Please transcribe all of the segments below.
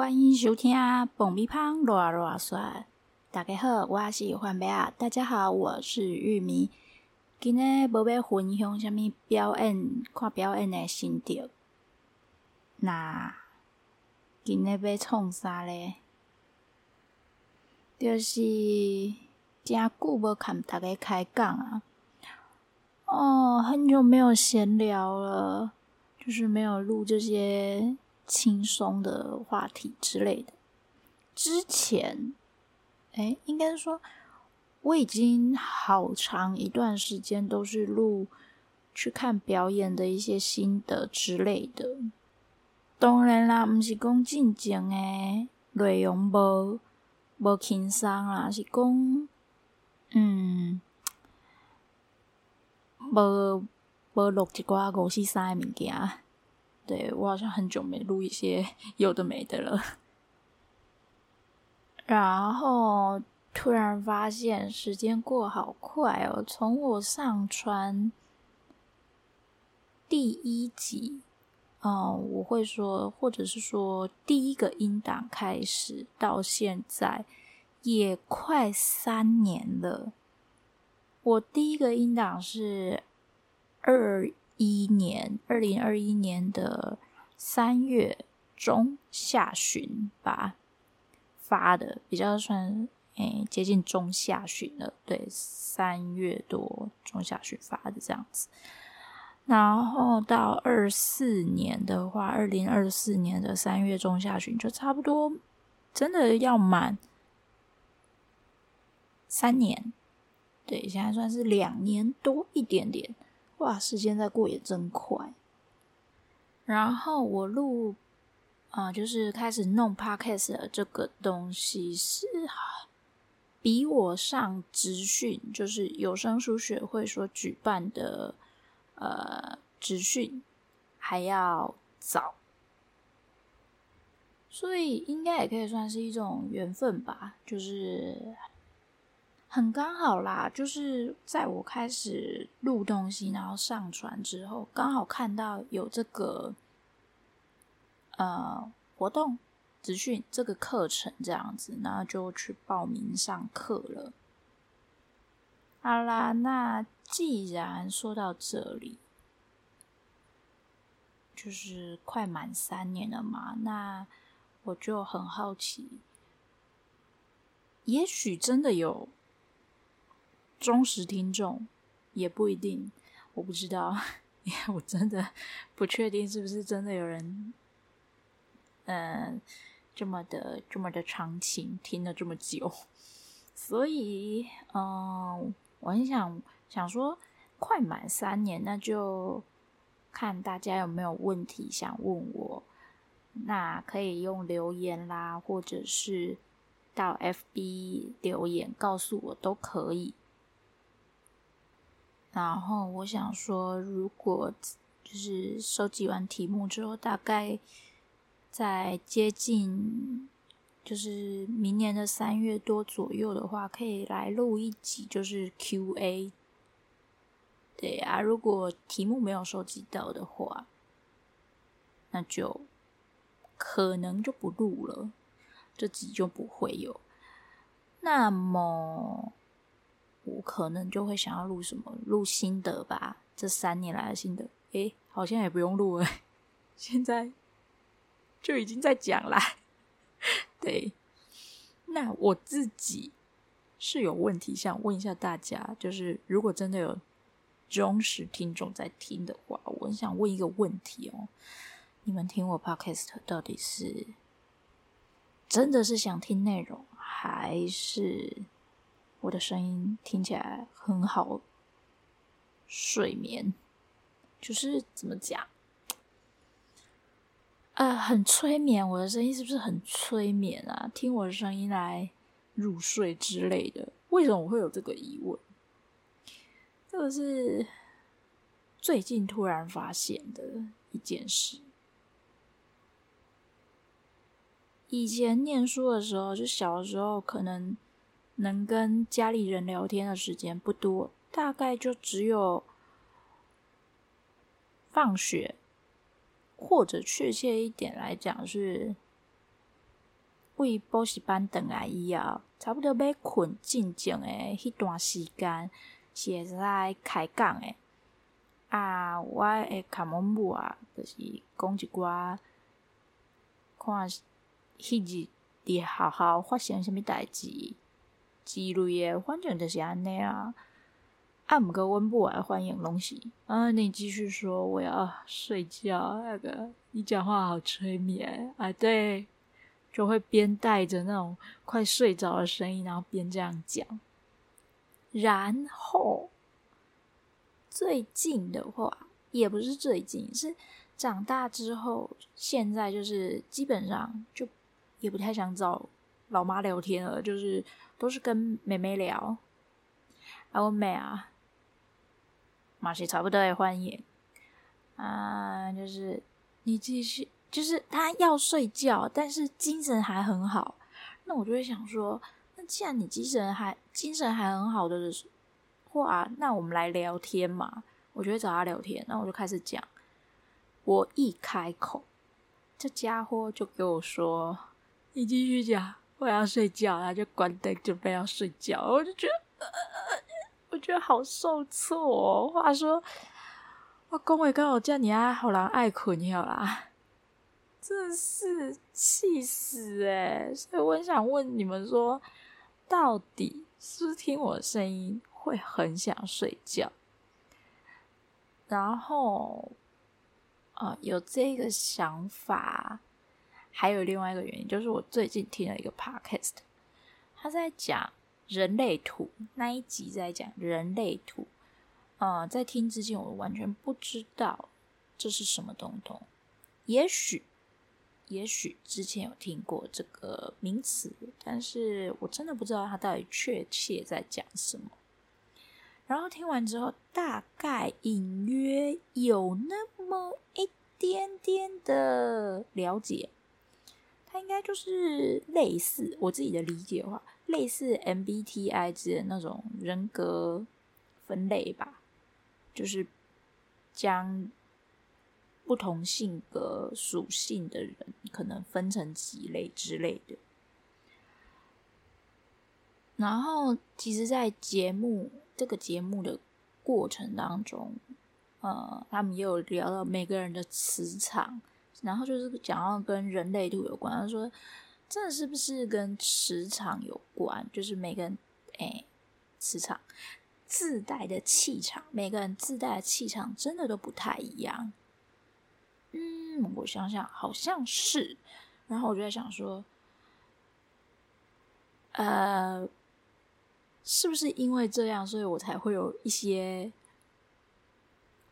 欢迎收听《爆米花乱乱说》。大家好，我是番麦啊。大家好，我是玉米。今日无要分享什么表演，看表演的心得。那今日要创啥咧？就是真久无看大家开讲啊。哦，很久没有闲聊了，就是没有录这些。轻松的话题之类的。之前，哎，应该说，我已经好长一段时间都是录去看表演的一些心得之类的。当然啦，不是讲正经诶，内容无无轻松啦，是讲，嗯，无无录一寡五四三诶物件。对，我好像很久没录一些 有的没的了，然后突然发现时间过好快哦，从我上传第一集，哦，我会说，或者是说第一个音档开始到现在也快三年了。我第一个音档是二。一年，二零二一年的三月中下旬吧发的，比较算诶、接近中下旬了，对，三月多中下旬发的这样子。然后到二四年的话，二零二四年的三月中下旬就差不多，真的要满三年，对，现在算是两年多一点点。哇，时间在过也真快。然后我录啊、就是开始弄 podcast 的这个东西是比我上职训，就是有声书学会所举办的呃职训还要早，所以应该也可以算是一种缘分吧，就是。很刚好啦，就是在我开始录东西，然后上传之后，刚好看到有这个呃活动资讯，这个课程这样子，然后就去报名上课了。好啦，那既然说到这里，就是快满三年了嘛，那我就很好奇，也许真的有。忠实听众也不一定，我不知道，因为我真的不确定是不是真的有人，嗯、这么的这么的长情听了这么久，所以，嗯、我很想想说，快满三年，那就看大家有没有问题想问我，那可以用留言啦，或者是到 FB 留言告诉我都可以。然后我想说，如果就是收集完题目之后，大概在接近就是明年的三月多左右的话，可以来录一集，就是 Q&A。对啊，如果题目没有收集到的话，那就可能就不录了，这集就不会有。那么。我可能就会想要录什么，录心得吧。这三年来的心得，诶，好像也不用录了，现在就已经在讲啦。对，那我自己是有问题想问一下大家，就是如果真的有忠实听众在听的话，我很想问一个问题哦：你们听我 podcast 到底是真的是想听内容，还是？我的声音听起来很好，睡眠就是怎么讲？呃，很催眠。我的声音是不是很催眠啊？听我的声音来入睡之类的？为什么我会有这个疑问？这个是最近突然发现的一件事。以前念书的时候，就小时候可能。能跟家里人聊天的时间不多，大概就只有放学，或者确切一点来讲是为补习班等来以后，差不多要困进前的迄段时间，是会使开讲诶。啊，我会甲阮母啊，就是讲一寡，看迄日伫学校发生啥物代志之类的，反正就是安尼啊。啊，毋过阮母的反应拢是，啊，你继续说，我要睡觉。那个，你讲话好催眠啊，对，就会边带着那种快睡着的声音，然后边这样讲。然后最近的话，也不是最近，是长大之后，现在就是基本上就也不太想找老妈聊天了，就是都是跟妹妹聊。啊，我妹啊。嘛是差不多的欢迎啊，就是你继续，就是他要睡觉，但是精神还很好。那我就会想说，那既然你精神还精神还很好的话，那我们来聊天嘛。我就会找他聊天，那我就开始讲。我一开口，这家伙就给我说：“你继续讲，我要睡觉。”他就关灯准备要睡觉，我就觉得。我觉得好受挫哦。话说，我讲话刚好叫你啊，好人爱困了啦，真是气死诶。所以我想问你们说，到底是是听我的声音会很想睡觉？然后，啊，有这个想法，还有另外一个原因，就是我最近听了一个 podcast，他在讲。人类图那一集在讲人类图，呃，在听之前我完全不知道这是什么东东，也许，也许之前有听过这个名词，但是我真的不知道它到底确切在讲什么。然后听完之后，大概隐约有那么一点点的了解，它应该就是类似我自己的理解的话。类似 MBTI 之类的那种人格分类吧，就是将不同性格属性的人可能分成几类之类的。然后，其实，在节目这个节目的过程当中，呃，他们也有聊到每个人的磁场，然后就是讲到跟人类图有关，他说。这是不是跟磁场有关？就是每个人，哎，磁场自带的气场，每个人自带的气场真的都不太一样。嗯，我想想，好像是。然后我就在想说，呃，是不是因为这样，所以我才会有一些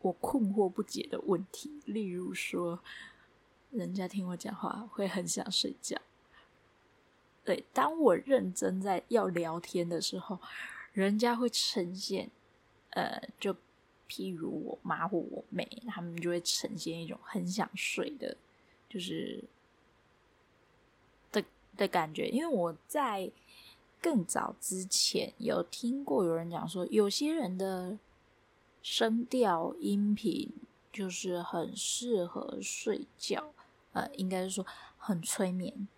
我困惑不解的问题？例如说，人家听我讲话会很想睡觉。对，当我认真在要聊天的时候，人家会呈现，呃，就譬如我妈或我妹，他们就会呈现一种很想睡的，就是的的感觉。因为我在更早之前有听过有人讲说，有些人的声调音频就是很适合睡觉，呃，应该是说很催眠。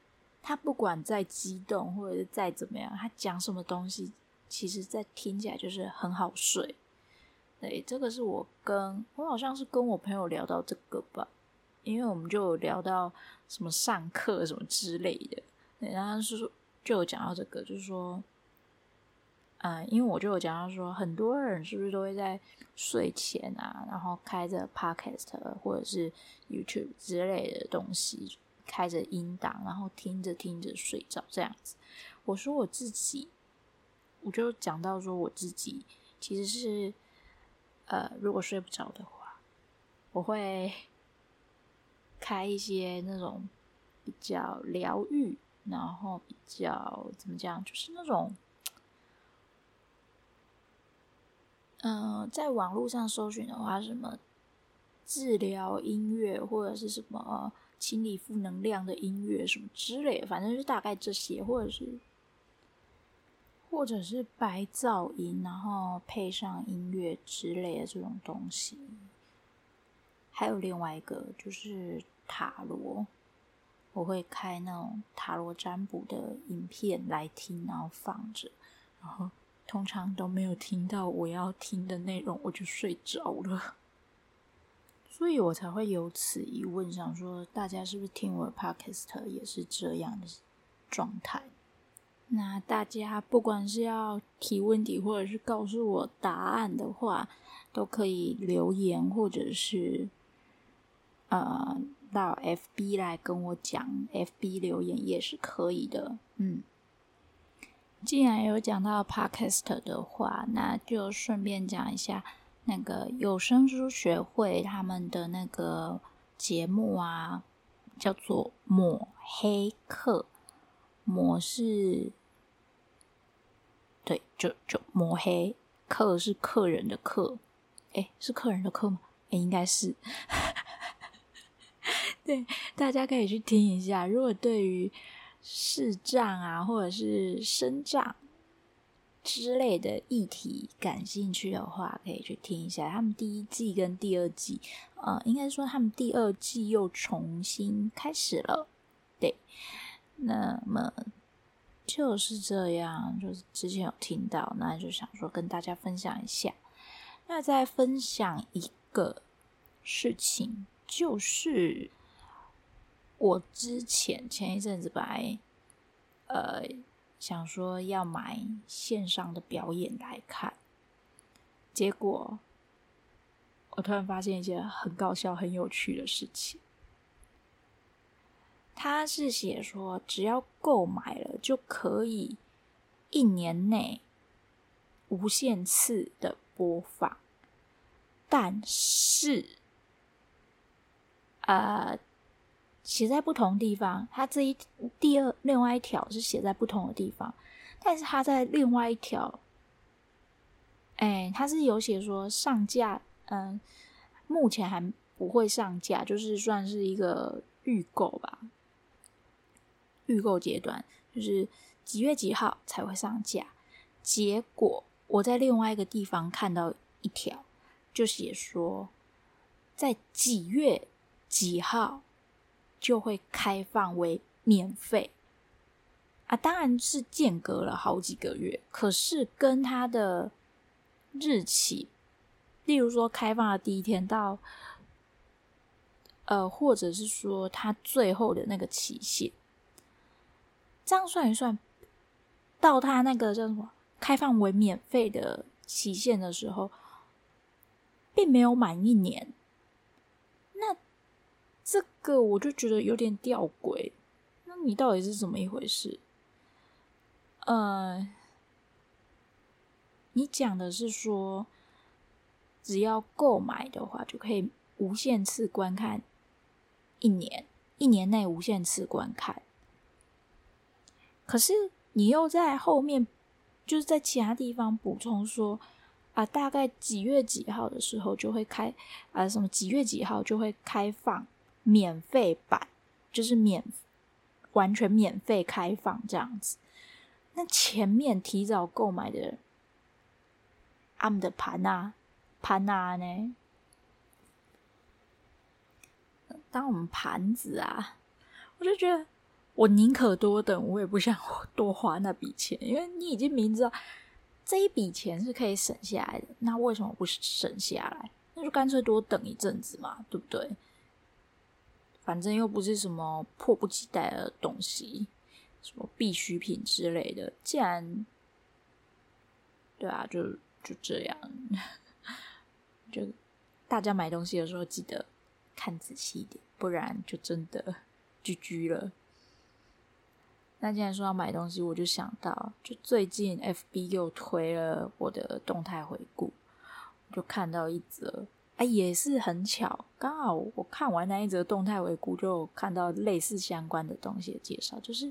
他不管再激动，或者是再怎么样，他讲什么东西，其实在听起来就是很好睡。对，这个是我跟我好像是跟我朋友聊到这个吧，因为我们就有聊到什么上课什么之类的，对，然后是说就有讲到这个，就是说，嗯，因为我就有讲到说，很多人是不是都会在睡前啊，然后开着 Podcast 或者是 YouTube 之类的东西。开着音档，然后听着听着睡着这样子。我说我自己，我就讲到说我自己其实是，呃，如果睡不着的话，我会开一些那种比较疗愈，然后比较怎么讲，就是那种，嗯、在网络上搜寻的话，什么治疗音乐或者是什么。清理负能量的音乐什么之类的，反正就是大概这些，或者是，或者是白噪音，然后配上音乐之类的这种东西。还有另外一个就是塔罗，我会开那种塔罗占卜的影片来听，然后放着，然后通常都没有听到我要听的内容，我就睡着了。所以我才会有此疑问，想说大家是不是听我的 podcast 也是这样的状态？那大家不管是要提问题，或者是告诉我答案的话，都可以留言，或者是呃到 FB 来跟我讲，FB 留言也是可以的。嗯，既然有讲到 podcast 的话，那就顺便讲一下。那个有声书学会他们的那个节目啊，叫做抹黑客，抹是，对，就就抹黑，客是客人的客，诶，是客人的客吗？诶，应该是，对，大家可以去听一下。如果对于视障啊，或者是身障，之类的议题感兴趣的话，可以去听一下他们第一季跟第二季。呃，应该说他们第二季又重新开始了。对，那么就是这样，就是之前有听到，那就想说跟大家分享一下。那再分享一个事情，就是我之前前一阵子本来，呃。想说要买线上的表演来看，结果我突然发现一件很搞笑、很有趣的事情。他是写说，只要购买了就可以一年内无限次的播放，但是，呃。写在不同地方，它这一第二另外一条是写在不同的地方，但是它在另外一条，哎，它是有写说上架，嗯，目前还不会上架，就是算是一个预购吧，预购阶段，就是几月几号才会上架。结果我在另外一个地方看到一条，就写说在几月几号。就会开放为免费啊，当然是间隔了好几个月，可是跟它的日期，例如说开放的第一天到，呃，或者是说它最后的那个期限，这样算一算，到它那个叫什么开放为免费的期限的时候，并没有满一年。这个我就觉得有点吊诡，那你到底是怎么一回事？呃，你讲的是说，只要购买的话就可以无限次观看一年，一年内无限次观看。可是你又在后面，就是在其他地方补充说，啊，大概几月几号的时候就会开，啊，什么几月几号就会开放。免费版就是免完全免费开放这样子，那前面提早购买的，他们的盘啊盘啊呢？当我们盘子啊，我就觉得我宁可多等，我也不想 多花那笔钱，因为你已经明知道这一笔钱是可以省下来的，那为什么不省下来？那就干脆多等一阵子嘛，对不对？反正又不是什么迫不及待的东西，什么必需品之类的。既然，对啊，就就这样，就大家买东西的时候记得看仔细一点，不然就真的 GG 了。那既然说要买东西，我就想到，就最近 FB 又推了我的动态回顾，就看到一则。哎，也是很巧，刚好我看完那一则动态回顾，就看到类似相关的东西的介绍，就是，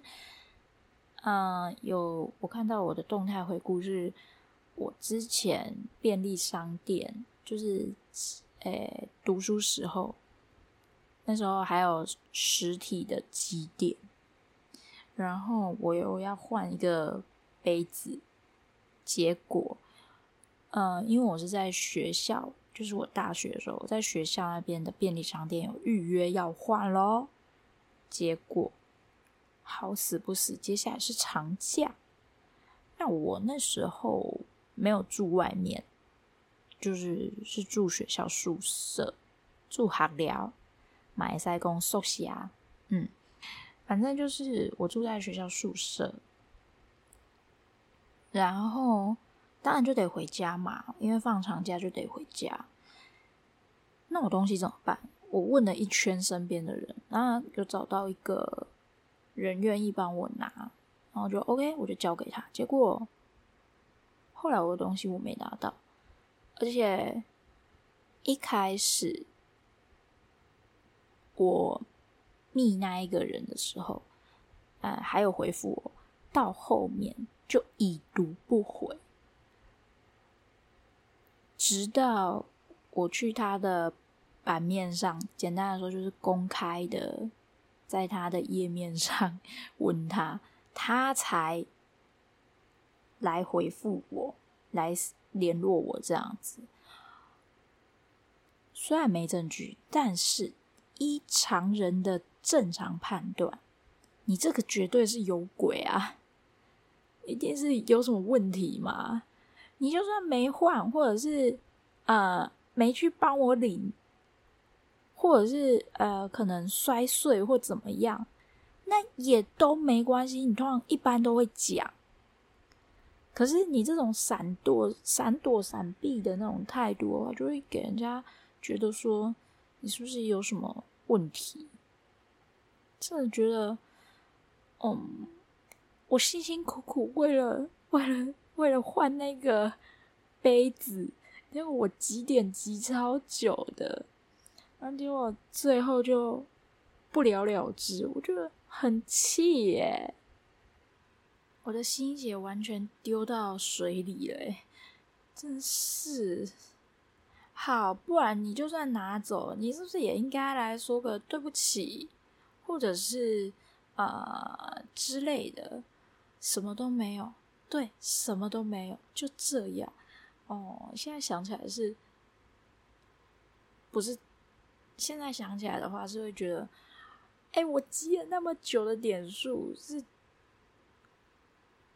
嗯、有我看到我的动态回顾是，我之前便利商店，就是，诶，读书时候，那时候还有实体的积点，然后我又要换一个杯子，结果，嗯、呃，因为我是在学校。就是我大学的时候，我在学校那边的便利商店有预约要换咯。结果好死不死，接下来是长假。那我那时候没有住外面，就是是住学校宿舍，住学寮，买塞公宿舍，嗯，反正就是我住在学校宿舍，然后当然就得回家嘛，因为放长假就得回家。那我东西怎么办？我问了一圈身边的人，然后就找到一个人愿意帮我拿。然后就 OK，我就交给他。结果后来我的东西我没拿到，而且一开始我密那一个人的时候，呃，还有回复我，到后面就已读不回，直到我去他的版面上，简单的说就是公开的，在他的页面上问他。他才来回复我，来联络我这样子。虽然没证据，但是依常人的正常判断，你这个绝对是有鬼啊！一定是有什么问题嘛？你就算没换，或者是呃没去帮我领，或者是呃可能摔碎或怎么样。那也都没关系，你通常一般都会讲。可是你这种闪躲、闪躲、闪避的那种态度的话，就会给人家觉得说你是不是有什么问题？真的觉得，嗯，我辛辛苦苦为了、为了、为了换那个杯子，因为我挤点急超久的，然后结果最后就不了了之，我觉得。很气耶！我的心血完全丢到水里了，真是。好，不然你就算拿走，你是不是也应该来说个对不起，或者是呃之类的？什么都没有，对，什么都没有，就这样。哦，现在想起来是，不是？现在想起来的话，是会觉得。哎，我积了那么久的点数，是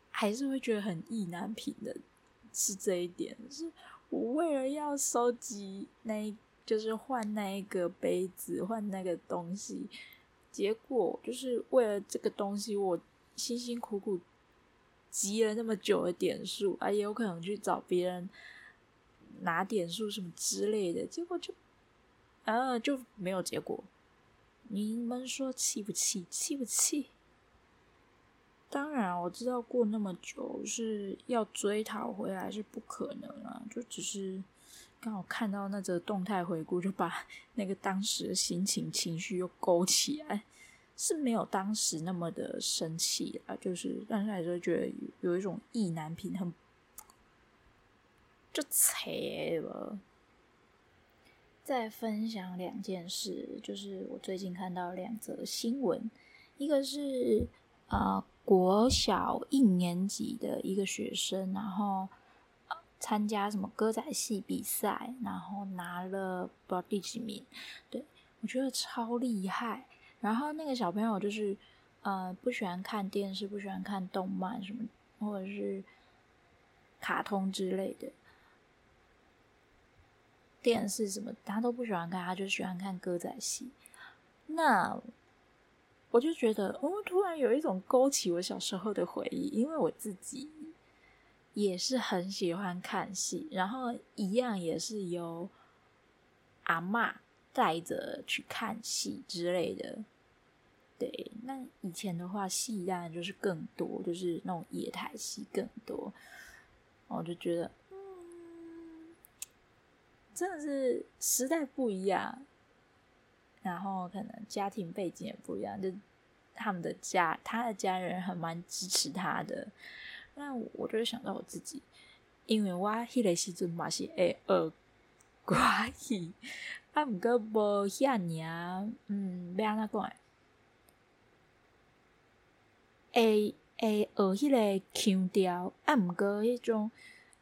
还是会觉得很意难平的，是这一点。是我为了要收集那，就是换那一个杯子，换那个东西，结果就是为了这个东西，我辛辛苦苦积了那么久的点数，啊，也有可能去找别人拿点数什么之类的，结果就啊就没有结果。你们说气不气？气不气？当然，我知道过那么久是要追讨回来是不可能啊，就只是刚好看到那则动态回顾，就把那个当时的心情情绪又勾起来，是没有当时那么的生气啊，就是但是还是觉得有，一种意难平，很就切了。再分享两件事，就是我最近看到两则新闻，一个是呃国小一年级的一个学生，然后参加什么歌仔戏比赛，然后拿了不知道第几名，对，我觉得超厉害。然后那个小朋友就是呃不喜欢看电视，不喜欢看动漫什么，或者是卡通之类的。电视什么他都不喜欢看，他就喜欢看歌仔戏。那我就觉得，哦，突然有一种勾起我小时候的回忆，因为我自己也是很喜欢看戏，然后一样也是由阿嬷带着去看戏之类的。对，那以前的话，戏当然就是更多，就是那种野台戏更多，我就觉得。嗯真的是时代不一样，然后可能家庭背景也不一样，就他们的家，他的家人还蛮支持他的。那我就会想到我自己，因为我迄个时阵嘛是会学歌仔戏，啊，毋过无遐尔，嗯，要安怎讲？会会学迄个腔调，啊，毋过迄种。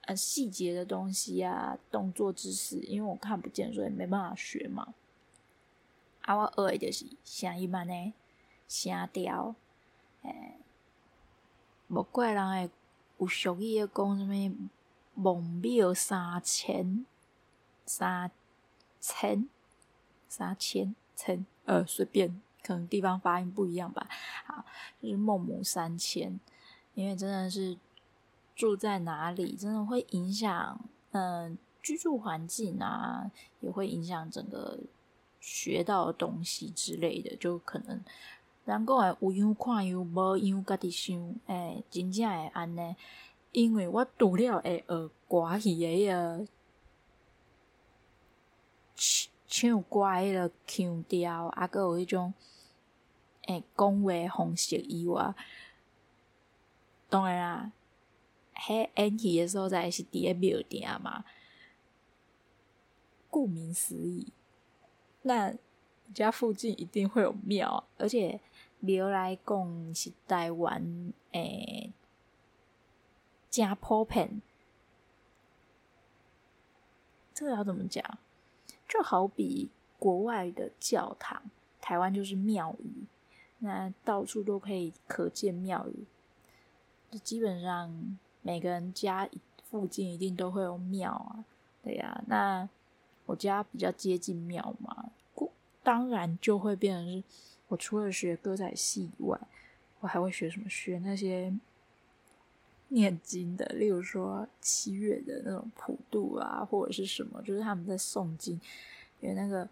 呃，细节的东西啊，动作知识，因为我看不见，所以没办法学嘛。啊，我学的就是啥意思呢？声调，诶，无怪人会有俗语咧讲什么“孟庙三千三千三千千”，呃，随便，可能地方发音不一样吧。好，就是孟母三迁，因为真的是住在哪里，真的会影响，嗯，居住环境啊，也会影响整个学到的东西之类的，就可能。人讲诶，有样看样，无样家己想，诶、真正会安尼。因为我除了会学歌戏诶个唱唱歌诶个腔调，啊，阁有迄种诶讲话方式以外，当然啦，迄演戏诶所在是伫个庙埕嘛。顾名思义，那家附近一定会有庙，而且。庙来讲是台湾诶，真普遍。这要怎么讲？就好比国外的教堂，台湾就是庙宇，那到处都可以可见庙宇。就基本上每个人家附近一定都会有庙啊，对呀、那我家比较接近庙嘛，当然就会变成是。我除了学歌仔戏以外，我还会学什么？学那些念经的，例如说七月的那种普渡啊，或者是什么，就是他们在诵经。因为那个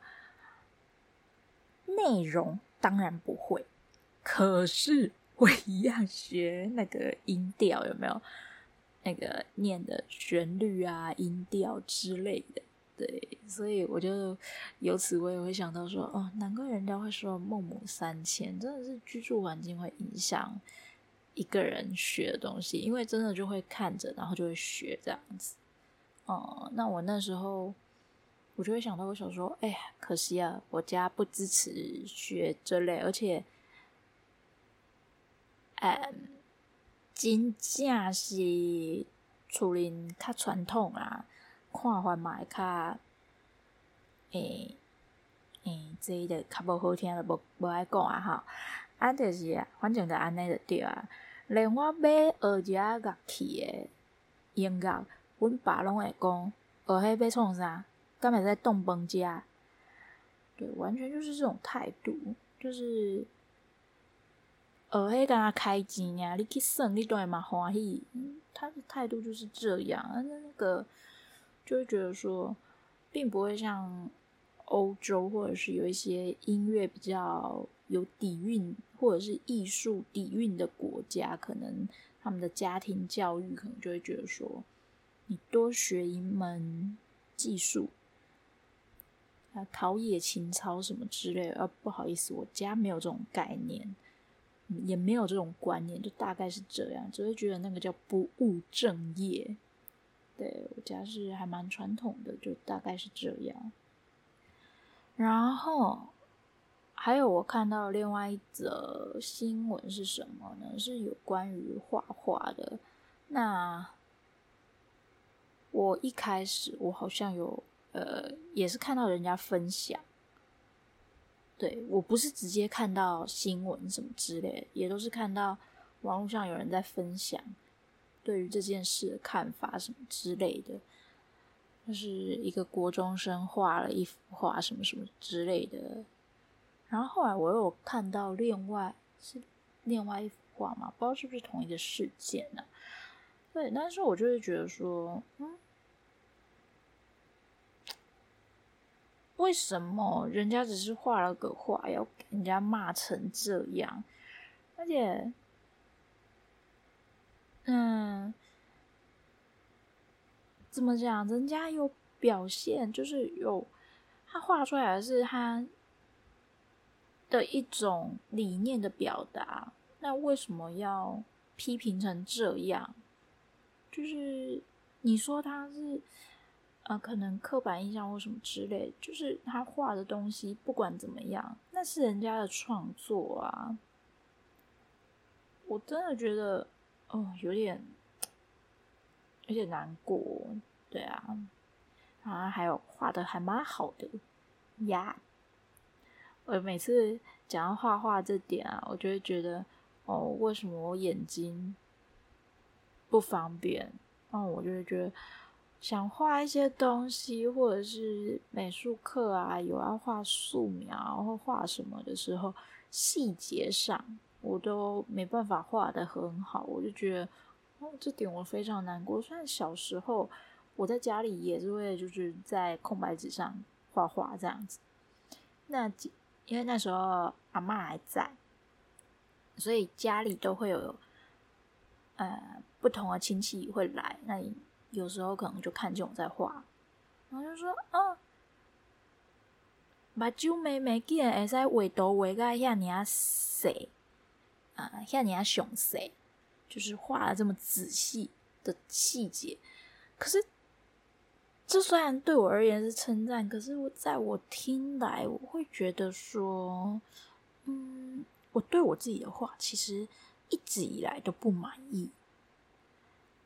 内容当然不会，可是我一样学那个音调，有没有？那个念的旋律啊、音调之类的。对，所以我就由此我也会想到说，哦，难怪人家会说孟母三迁，真的是居住环境会影响一个人学的东西，因为真的就会看着，然后就会学这样子。哦、那我那时候我就会想到，我想说，哎呀，可惜啊，我家不支持学这类，而且，嗯，真正是厝里较传统啊。看法嘛会较，诶、欸、诶、欸，这个较无好听，就无无爱讲啊吼。啊，就是啊，反正就安尼就对啊。连我买学一下乐器诶音乐，阮爸拢会讲，学迄要创啥？敢会使当饭食？对，完全就是这种态度，就是呃迄敢若开钱尔，你去耍，你都会嘛欢喜。他的态度就是这样，啊，那那个。就会觉得说，并不会像欧洲或者是有一些音乐比较有底蕴或者是艺术底蕴的国家，可能他们的家庭教育可能就会觉得说，你多学一门技术啊，陶冶情操什么之类的。啊，不好意思，我家没有这种概念，也没有这种观念，就大概是这样，只会觉得那个叫不务正业。对，我家是还蛮传统的，就大概是这样。然后还有我看到另外一则新闻是什么呢？是有关于画画的。那我一开始我好像有呃，也是看到人家分享。对，我不是直接看到新闻什么之类的，也都是看到网络上有人在分享。对于这件事的看法什么之类的，就是一个国中生画了一幅画什么什么之类的，然后后来我又看到另外是另外一幅画嘛，不知道是不是同一个事件呢？对，但是我就会觉得说，嗯，为什么人家只是画了个画，要给人家骂成这样，而且。嗯，怎么讲？人家有表现，就是有他画出来的是他的一种理念的表达。那为什么要批评成这样？就是你说他是呃，可能刻板印象或什么之类，就是他画的东西不管怎么样，那是人家的创作啊。我真的觉得。哦，有点有点难过，对啊，啊，还有画的还蛮好的呀。我每次讲到画画这点啊，我就会觉得，哦，为什么我眼睛不方便？哦，我就会觉得想画一些东西，或者是美术课啊，有要画素描或画什么的时候，细节上我都没办法画的很好，我就觉得，哦，这点我非常难过。虽然小时候我在家里也是会就是在空白纸上画画这样子，那。因为那时候阿嬷还在，所以家里都会有呃不同的亲戚会来，那有时候可能就看见我在画，然后就说：“啊，目睭眉眉竟然会使画图画个遐尔啊细啊，遐尔啊详细，就是画了这么仔细的细节，可是。”这虽然对我而言是称赞，可是我在我听来，我会觉得说，嗯，我对我自己的画其实一直以来都不满意。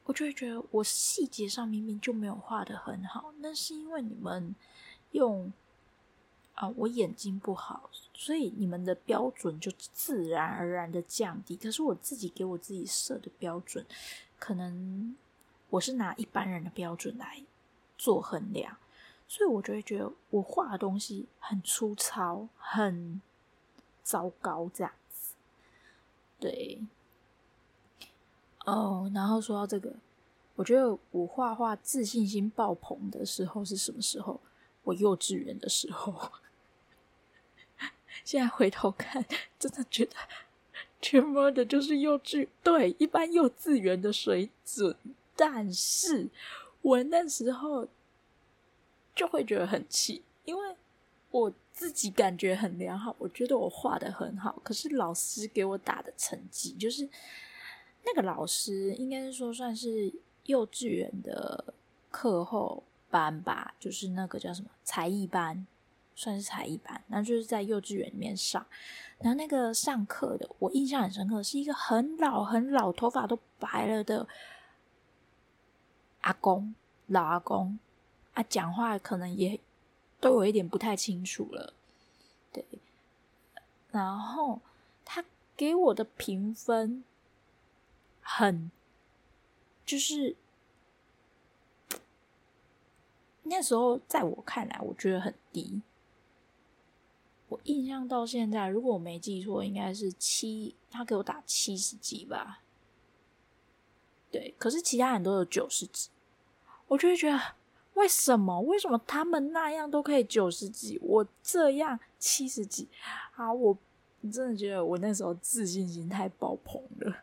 我就会觉得我细节上明明就没有画的很好，那是因为你们用啊，我眼睛不好，所以你们的标准就自然而然的降低。可是我自己给我自己设的标准，可能我是拿一般人的标准来。做衡量，所以我就会觉得我画的东西很粗糙、很糟糕这样子。对，哦，然后说到这个，我觉得我画画自信心爆棚的时候是什么时候？我幼稚园的时候。现在回头看，真的觉得全部的就是幼稚，对，一般幼稚园的水准，但是。我那时候就会觉得很气，因为我自己感觉很良好，我觉得我画得很好，可是老师给我打的成绩，就是那个老师应该是说算是幼稚园的课后班吧，就是那个叫什么才艺班，算是才艺班，然后就是在幼稚园里面上，然后那个上课的我印象很深刻，是一个很老很老，头发都白了的。阿公，老阿公，啊，讲话可能也都有一点不太清楚了，对。然后他给我的评分很，就是那时候在我看来，我觉得很低。我印象到现在，如果我没记错，应该是七，他给我打七十几吧。对，可是其他人都有九十几。我就会觉得，为什么？为什么他们那样都可以九十几，我这样七十几？啊，我真的觉得我那时候自信心太爆棚了。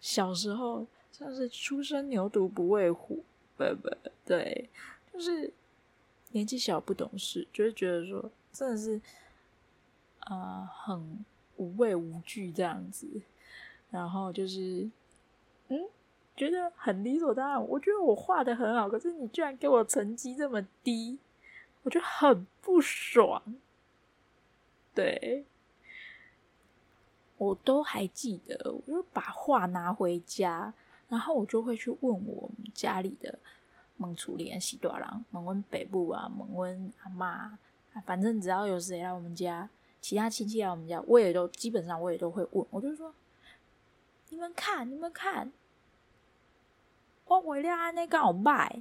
小时候像是初生牛犊不畏虎，不不，对，就是年纪小不懂事，就会觉得说真的是，呃，很无畏无惧这样子。然后就是，嗯。觉得很理所当然，我觉得我画的很好，可是你居然给我成绩这么低，我就很不爽。对，我都还记得，我就把画拿回家，然后我就会去问我们家里的蒙楚莲、喜多郎、蒙温北部啊、蒙温阿妈，反正只要有谁来我们家，其他亲戚来我们家，我也都基本上我也都会问，我就说：你们看，你们看。我为了安尼敢有歹，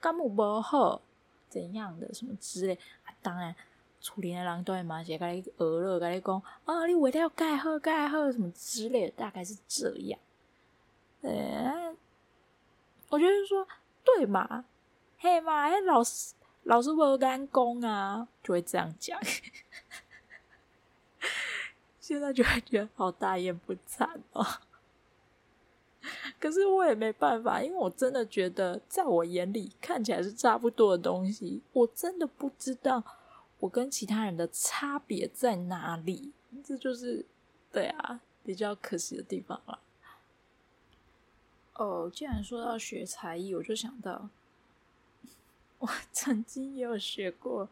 敢有无好，怎样的什么之类。啊、当然，厝里的人都会嘛是甲你学了，甲你讲啊，你为了盖好盖好什么之类的，大概是这样。呃，我觉得说对嘛，嘿嘛，哎，老师老师无干功啊，就会这样讲。现在就会觉得好大言不惭哦。可是我也没办法，因为我真的觉得，在我眼里看起来是差不多的东西，我真的不知道我跟其他人的差别在哪里。这就是对啊，比较可惜的地方了。哦，既然说到学才艺，我就想到 我曾经也有学过，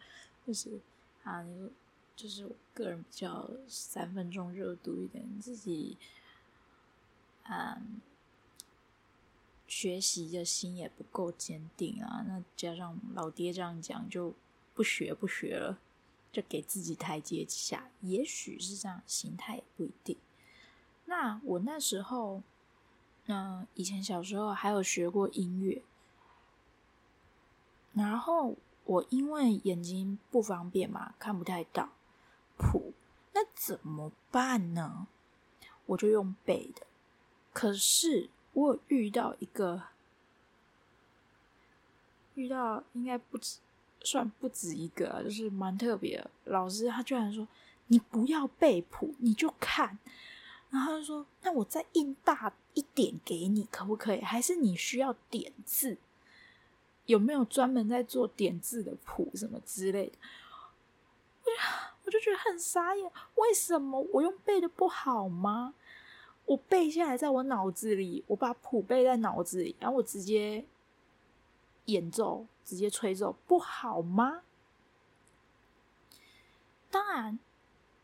就是啊，就是我个人比较三分钟热度一点，自己嗯。学习的心也不够坚定啊，那加上老爹这样讲，就不学不学了，就给自己台阶下，也许是这样心态也不一定。那我那时候，嗯、以前小时候还有学过音乐，然后我因为眼睛不方便嘛，看不太到谱，那怎么办呢？我就用背的。可是我遇到一个，遇到应该不止。算不止一个啊，就是蛮特别。老师他居然说：“你不要背谱，你就看。”然后他就说：“那我再印大一点给你，可不可以？还是你需要点字？有没有专门在做点字的谱什么之类的？”我就觉得很傻眼，为什么我用背的不好吗？我背下来在我脑子里，我把谱背在脑子里，然后我直接演奏。直接吹奏不好吗？当然，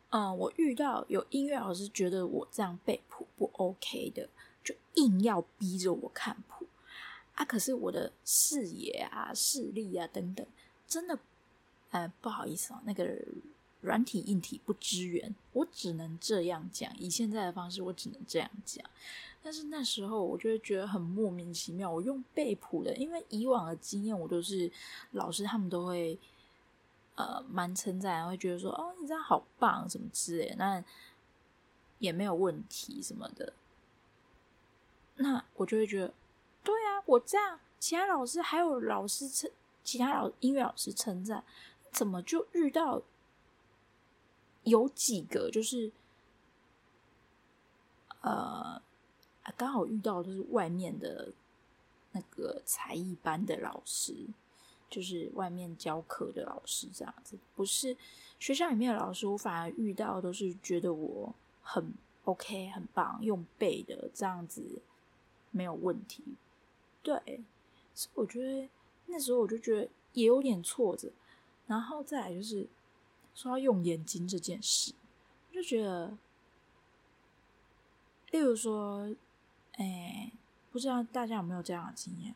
嗯，我遇到有音乐老师觉得我这样背谱不 OK 的，就硬要逼着我看谱啊。可是我的视野啊、视力啊等等，真的，呃，不好意思啊，那个软体硬体不支援，我只能这样讲。以现在的方式，我只能这样讲。但是那时候我就会觉得很莫名其妙。我用背谱的，因为以往的经验，我都是老师他们都会呃蛮称赞，会觉得说哦，你这样好棒什么之类，那也没有问题什么的。那我就会觉得，对啊，我这样，其他老师还有老师称，其他老音乐老师称赞，怎么就遇到有几个就是呃。刚好遇到就是外面的那个才艺班的老师，就是外面教课的老师这样子，不是学校里面的老师。我反而遇到都是觉得我很 OK、很棒，用背的这样子没有问题。对，所以我觉得那时候我就觉得也有点挫折。然后再来就是说要用眼睛这件事，我就觉得，例如说。哎，不知道大家有没有这样的经验？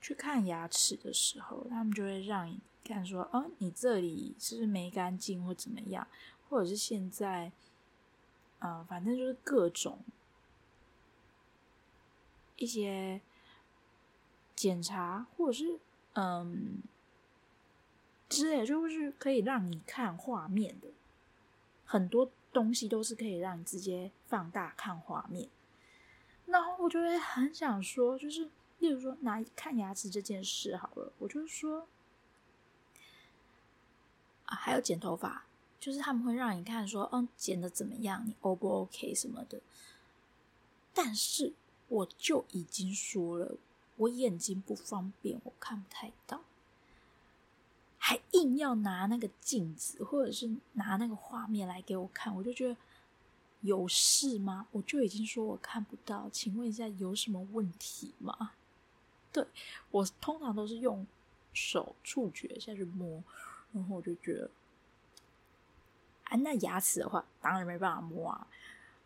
去看牙齿的时候，他们就会让你看说，哦，你这里是不是没干净或怎么样，或者是现在，呃，反正就是各种一些检查，或者是嗯之类，就是可以让你看画面的，很多东西都是可以让你直接放大看画面。然后我就会很想说，就是例如说拿看牙齿这件事好了，我就说啊，还有剪头发，就是他们会让你看说，嗯，剪的怎么样，你 O 不 OK 什么的。但是我就已经说了，我眼睛不方便，我看不太到，还硬要拿那个镜子或者是拿那个画面来给我看，我就觉得。有事吗？我就已经说我看不到，请问一下有什么问题吗？对，我通常都是用手触觉下去摸，然后我就觉得，啊，那牙齿的话当然没办法摸啊。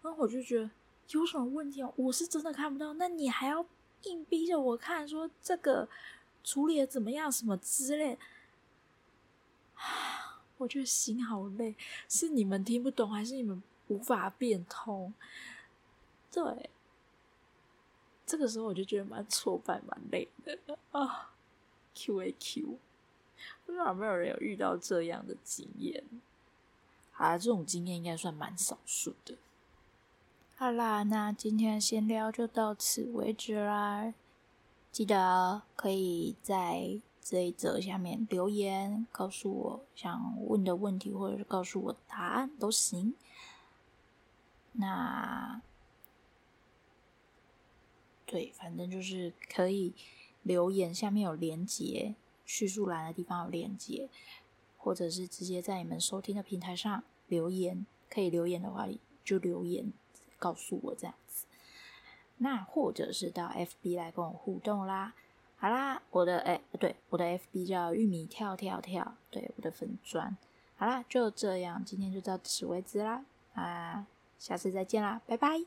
然后我就觉得有什么问题啊？我是真的看不到，那你还要硬逼着我看，说这个处理的怎么样，什么之类，我觉得心好累，是你们听不懂，还是你们？无法变通，对，这个时候我就觉得蛮挫败、蛮累的啊。Q A Q，不知道有没有人有遇到这样的经验？啊，这种经验应该算蛮少数的。好啦，那今天的闲聊就到此为止啦。记得可以在这一则下面留言，告诉我想问的问题，或者是告诉我答案都行。那，对，反正就是可以留言，下面有连接，叙述栏的地方有连接，或者是直接在你们收听的平台上留言，可以留言的话就留言告诉我这样子。那或者是到 FB 来跟我互动啦。好啦，我的哎，不对，我的 FB 叫玉米跳跳跳，对，我的粉钻。好啦，就这样，今天就到此为止啦，啊。下次再见啦，拜拜。